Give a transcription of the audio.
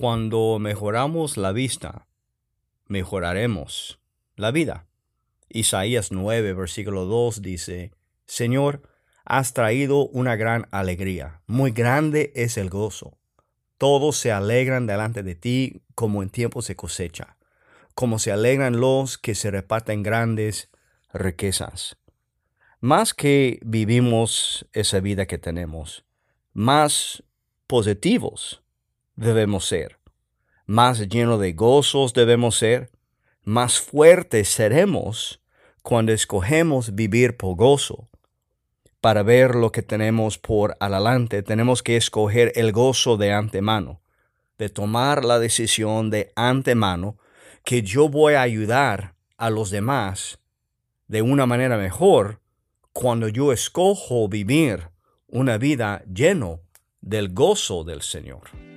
Cuando mejoramos la vista, mejoraremos la vida. Isaías 9, versículo 2 dice, Señor, has traído una gran alegría, muy grande es el gozo. Todos se alegran delante de ti como en tiempo se cosecha, como se alegran los que se reparten grandes riquezas. Más que vivimos esa vida que tenemos, más positivos debemos ser, más llenos de gozos debemos ser, más fuertes seremos cuando escogemos vivir por gozo. Para ver lo que tenemos por adelante, tenemos que escoger el gozo de antemano, de tomar la decisión de antemano que yo voy a ayudar a los demás de una manera mejor cuando yo escojo vivir una vida lleno del gozo del Señor.